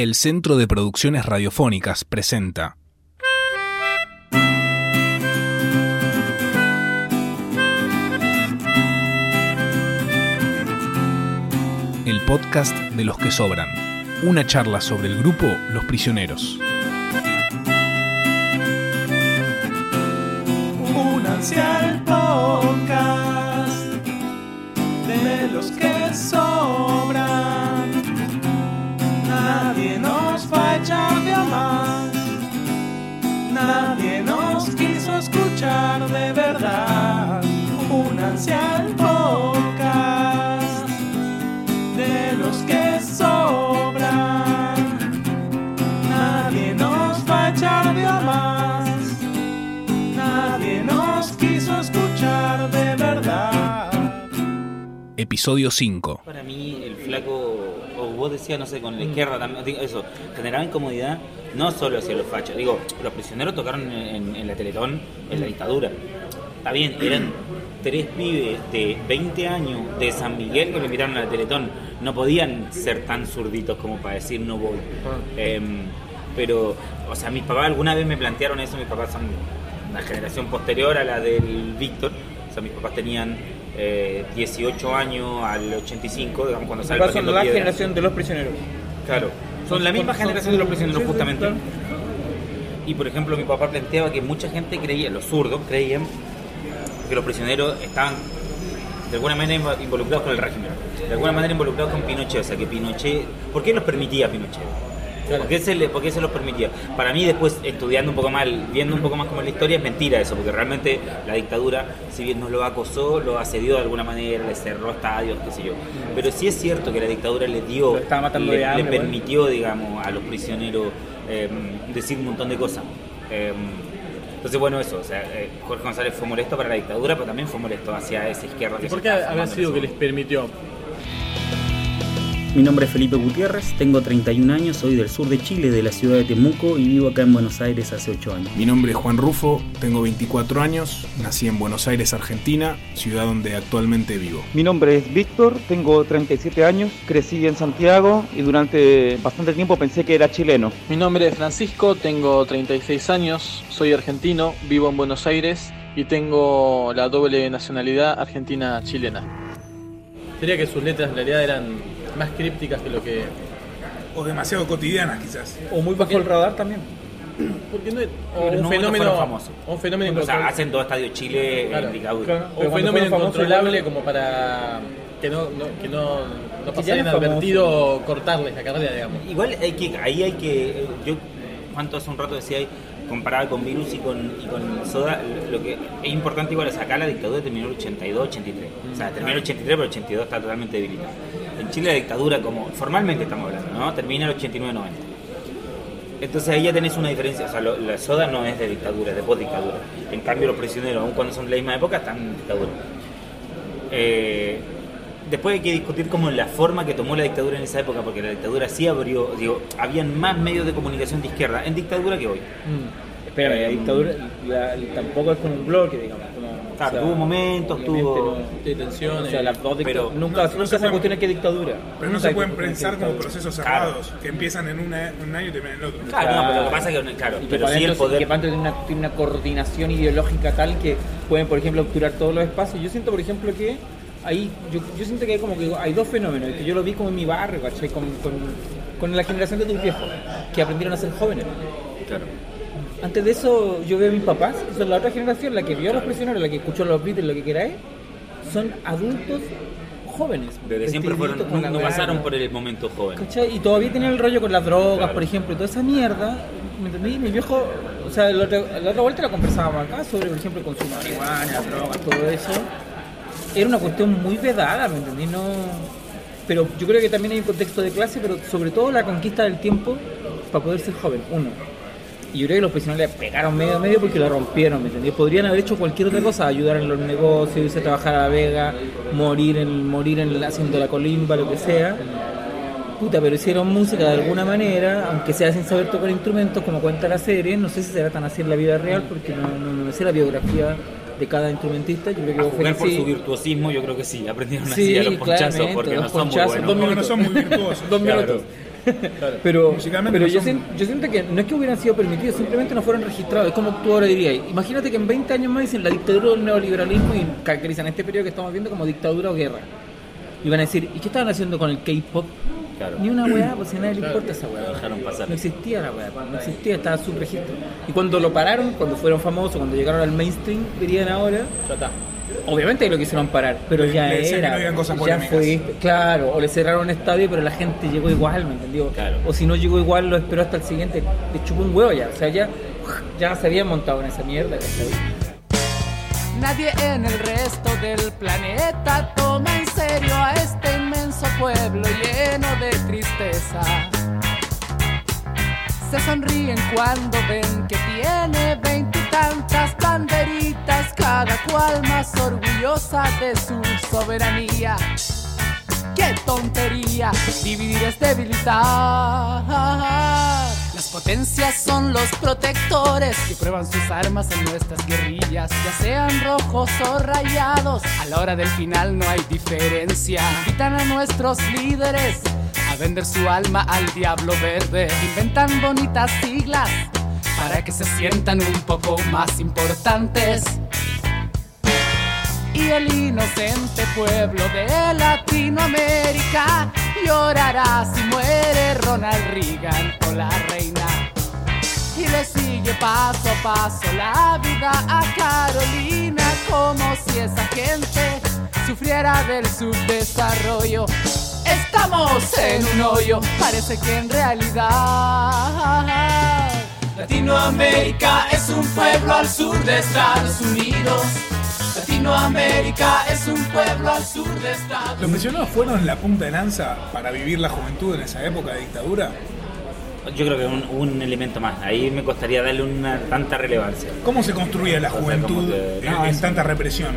El Centro de Producciones Radiofónicas presenta El podcast de los que sobran. Una charla sobre el grupo Los Prisioneros. Los que sobran. Nadie nos de más. Nadie nos quiso escuchar de verdad. Episodio 5. Para mí el flaco, o vos decías, no sé, con la izquierda también, digo, eso, generaba incomodidad no solo hacia los fachos. Digo, los prisioneros tocaron en, en la Teletón en la dictadura. Está bien, eran tres pibes de 20 años de San Miguel que lo invitaron a la Teletón. No podían ser tan zurditos como para decir no voy. Em, pero, o sea, mis papás alguna vez me plantearon eso, mis papás son una generación posterior a la del Víctor. O sea, mis papás tenían eh, 18 años al 85, digamos, cuando sale Son la generación de los prisioneros. Claro, son la misma son- generación de los prisioneros, sí, sí, justamente. claro. Y por ejemplo, mi papá planteaba que mucha gente creía, los zurdos creían, que los prisioneros estaban de alguna manera invo- involucrados con el régimen, de alguna manera involucrados con Pinochet, o sea que Pinochet, ¿por qué los permitía Pinochet? ¿Por qué, se le, ¿Por qué se los permitía? Para mí después, estudiando un poco más, viendo un poco más como la historia, es mentira eso, porque realmente la dictadura, si bien nos lo acosó, lo asedió de alguna manera, le cerró estadios, qué sé yo. Pero sí es cierto que la dictadura le dio, matando le, de hambre, le bueno. permitió, digamos, a los prisioneros eh, decir un montón de cosas. Eh, entonces, bueno, eso, o sea, eh, Jorge González fue molesto para la dictadura, pero también fue molesto hacia esa izquierda que ¿Por qué habrá sido que les permitió? Mi nombre es Felipe Gutiérrez, tengo 31 años, soy del sur de Chile, de la ciudad de Temuco y vivo acá en Buenos Aires hace 8 años. Mi nombre es Juan Rufo, tengo 24 años, nací en Buenos Aires, Argentina, ciudad donde actualmente vivo. Mi nombre es Víctor, tengo 37 años, crecí en Santiago y durante bastante tiempo pensé que era chileno. Mi nombre es Francisco, tengo 36 años, soy argentino, vivo en Buenos Aires y tengo la doble nacionalidad argentina-chilena. Diría que sus letras en realidad eran más crípticas que lo que... o demasiado cotidianas quizás. O muy bajo el radar también. Porque no, o un no, no fenómeno famosos. o un fenómeno O sea, incontrolable. hacen todo Estadio Chile Claro, en claro. o un fenómeno incontrolable como para que no, no- que no, no pasara inadvertido cortarles la carrera, digamos. Igual hay que, ahí hay que, eh, yo, cuanto hace un rato decía, ahí, comparado con Virus y con, y con Soda, lo que es importante igual es acá la dictadura terminó en el 82, 83. O sea, terminó en el 83, pero el 82 está totalmente debilitado. En Chile la dictadura, como formalmente estamos hablando, ¿no? Termina en el 89, 90. Entonces ahí ya tenés una diferencia, o sea, lo- la soda no es de dictadura, es de post-dictadura. En cambio los prisioneros, aun cuando son de la misma época, están en dictadura. Eh, después hay que discutir como la forma que tomó la dictadura en esa época, porque la dictadura sí abrió, digo, habían más medios de comunicación de izquierda en dictadura que hoy. Espera, la Eh, dictadura la- tampoco es con un bloque, digamos. como- Claro, o sea, tuvo momentos, tuvo- no- De tensiones. o sea, las dos Pero. Nunca, nunca se pueden- cuestiona qué dictadura. Pero no se pueden pensar como dictadura. procesos Claro. cerrados, que empiezan en una- un año y terminan en el otro. Claro, no, pero lo que pasa es que, claro, Y que pero sí el poder... que tiene una, tiene una coordinación ideológica tal que pueden, por ejemplo, obturar todos los espacios. Yo siento, por ejemplo, que ahí, yo, yo siento que hay como que hay dos fenómenos, que yo lo vi como en mi barrio, ¿cachai? Con, con, con la generación de tus viejos, que aprendieron a ser jóvenes. Claro. Antes de eso, yo veo a mis papás, que son la otra generación, la que vio a los prisioneros, la que escuchó los Beatles, lo que queráis, son adultos jóvenes. Desde siempre fueron, no, no pasaron por el momento joven. ¿Cachai? Y todavía tenían el rollo con las drogas, Claro. por ejemplo, y toda esa mierda. ¿Me entendí? Mi viejo, o sea, la otra, la otra vuelta la conversábamos acá sobre, por ejemplo, el consumo de marihuana, drogas, todo eso. Era una cuestión muy vedada, ¿me entendí? No... Pero yo creo que también hay un contexto de clase, pero sobre todo la conquista del tiempo para poder ser joven, uno. Y yo creo que los le pegaron medio a medio porque la rompieron, ¿me entendí? Podrían haber hecho cualquier otra cosa, ayudar en los negocios, irse a trabajar a la vega, morir en, morir en, haciendo la colimba, lo que sea. Puta, pero hicieron música de alguna manera, aunque sea sin saber tocar instrumentos, como cuenta la serie. No sé si será tan así en la vida real, porque no, no, no me sé la biografía de cada instrumentista. Yo creo que A jugar por sí. su virtuosismo, yo creo que sí, aprendieron Sí, así a los ponchazos porque no son muy buenos. dos No, son muy virtuosos. Dos Claro. minutos. Pero, pero no yo, son- sien- yo siento que no es que hubieran sido permitidos, simplemente no fueron registrados. Es como tú ahora dirías. Imagínate que en 20 años más dicen la dictadura del neoliberalismo y caracterizan este periodo que estamos viendo como dictadura o guerra. Y van a decir, ¿y qué estaban haciendo con el K-pop? Claro. Ni una weá, pues si a nadie le importa esa Lo weá. dejaron pasar. No existía la weá, no existía, estaba subregistro. Y cuando lo pararon, cuando fueron famosos, cuando llegaron al mainstream, dirían ahora, Ya está. obviamente lo quisieron parar, pero Le- ya le decían que era. no habían cosas ya fue, claro, o le cerraron un estadio, pero la gente llegó igual, ¿me entendió? Claro. O si no llegó igual, lo esperó hasta el siguiente, le chupó un huevo ya, o sea, ya, ya se habían montado en esa mierda, ¿cachai? Nadie en el resto del planeta toma en serio a este inmenso pueblo lleno de tristeza. Se sonríen cuando ven que tiene veintitantas banderitas, cada cual más orgullosa de su soberanía. ¡Qué tontería! Dividir es debilitar. Potencias son los protectores que prueban sus armas en nuestras guerrillas, ya sean rojos o rayados. A la hora del final no hay diferencia. Invitan a nuestros líderes a vender su alma al diablo verde. Inventan bonitas siglas para que se sientan un poco más importantes y el inocente pueblo de Latinoamérica llorará si muere Ronald Reagan o la reina. Y le sigue paso a paso la vida a Carolina como si esa gente sufriera del subdesarrollo. Estamos en un hoyo, parece que en realidad Latinoamérica es un pueblo al sur de Estados Unidos. Latinoamérica es un pueblo al sur de Estados ¿Los mencionados fueron la punta de lanza para vivir la juventud en esa época de dictadura? Yo creo que un, un elemento más. Ahí me costaría darle una tanta relevancia. ¿Cómo se construía la O sea, juventud en, no, en es- tanta represión?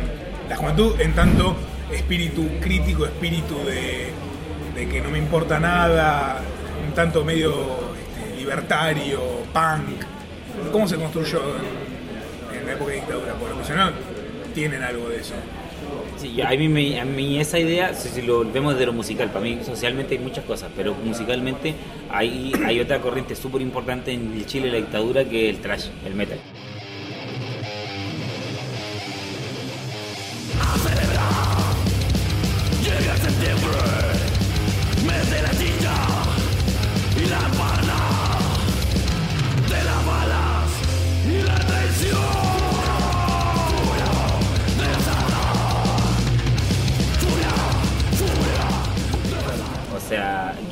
La juventud en tanto espíritu crítico, espíritu de, de que no me importa nada, un tanto medio este, libertario, punk. ¿Cómo se construyó en, en la época de dictadura? Porque los mencionados tienen algo de eso. Sí, a, mí me- a mí esa idea, si, lo vemos de lo musical, para mí socialmente hay muchas cosas, pero musicalmente hay, hay otra corriente súper importante en Chile, la dictadura, que es el trash, el metal.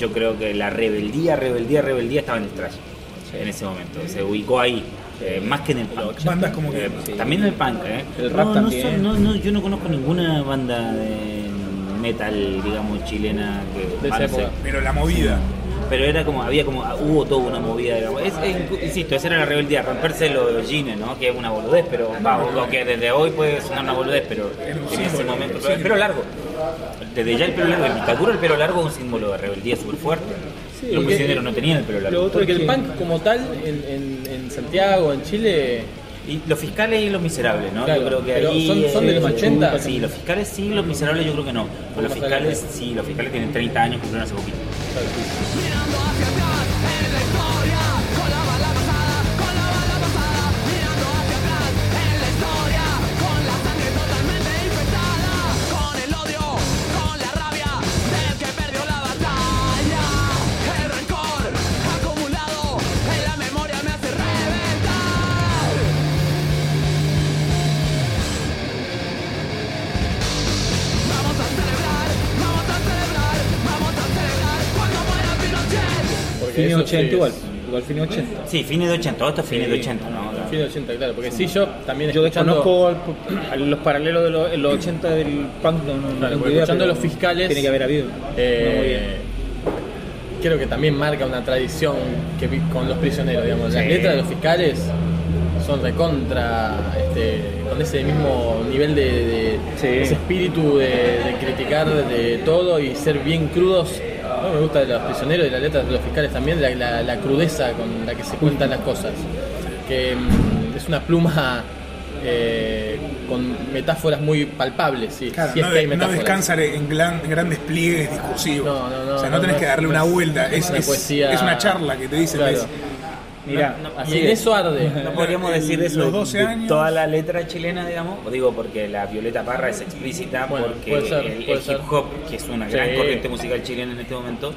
Yo creo que la rebeldía, rebeldía, rebeldía estaba en el trash en ese momento. Se ubicó ahí, eh, más que en el punk. Bandas como que... Eh, También en el punk, ¿eh? El rap no, también. No, son- no, no, yo no conozco ninguna banda de metal, digamos, chilena que De esa ah. Pero la movida. Pero era como, había como, hubo toda una movida, digamos. Es, es- insisto, esa era la rebeldía, romperse los jeans, ¿no? Que es una boludez, pero, va, o que desde hoy puede sonar una boludez, pero en ese momento, pero largo. Desde ya el pelo largo, en dictadura el pelo largo es un símbolo de rebeldía súper fuerte. Sí, los prisioneros no tenían el pelo largo. Lo otro es que el punk como tal, en, en, en Santiago, en Chile, Y los fiscales y los miserables, ¿no? Claro, yo creo que pero ahí. son- son de los eh, 80. Sí, los fiscales sí, los miserables yo creo que no. Pero los fiscales sí, los fiscales tienen 30 años, cumplieron hace poquito. Con Fines eso 80 sí, igual, igual fines 80. Sí, fines de 80, todo esto es fines de 80, ¿no? De 80, claro, porque sí, yo también Yo escuchando- desconozco al- a los paralelos de los, los 80 del punk, no, no, no Claro, idea, escuchando los fiscales, Tiene que haber habido. Eh, creo que también marca una tradición que vi con los prisioneros, digamos. Las letras de los fiscales son recontra, este, con ese mismo nivel de, de- Sí. ese espíritu de, de criticar de todo y ser bien crudos. Mí me gusta de los prisioneros y las letras de los fiscales también, la, la- la crudeza con la que se cuentan las cosas. Que mm, es una pluma eh, con metáforas muy palpables, sí. Claro, sí es no, que hay no descansa en, gran- en grandes pliegues discursivos. No, no, no, o sea, no, no, tenés no que darle no una vuelta. no Es, es una es- poesía- es una charla que te dicen. Claro. Mira, No, así y en de- eso arde. No podríamos El- decir eso los de- 12 de años. toda la letra chilena, digamos. O digo porque la Violeta Parra es explícita, Bueno, porque puede ser, el, puede el ser. hip hop, que es una gran Sí. corriente musical chilena en este momento,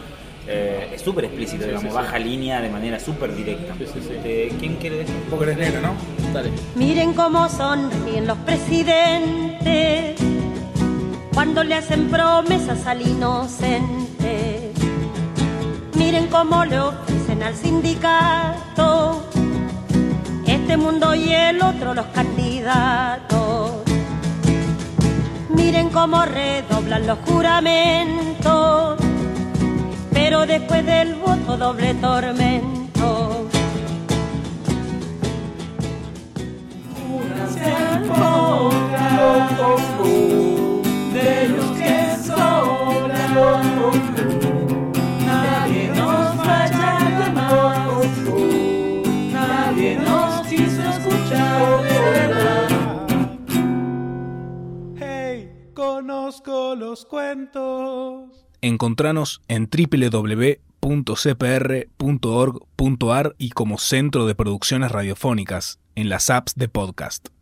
eh, es súper explícito, Sí, digamos, sí, sí. baja línea de manera súper directa. Sí, sí, sí. Este, ¿Quién quiere decir? Vos que eres negro, ¿no? Dale. Miren cómo sonríen los presidentes cuando le hacen promesas al inocente. Miren cómo le ofrecen al sindicato este mundo y el otro los candidatos. Miren cómo redoblan los juramentos, pero después del voto doble tormento. de cuentos. Encontranos en www.cpr.org.ar y como Centro de Producciones Radiofónicas en las apps de podcast.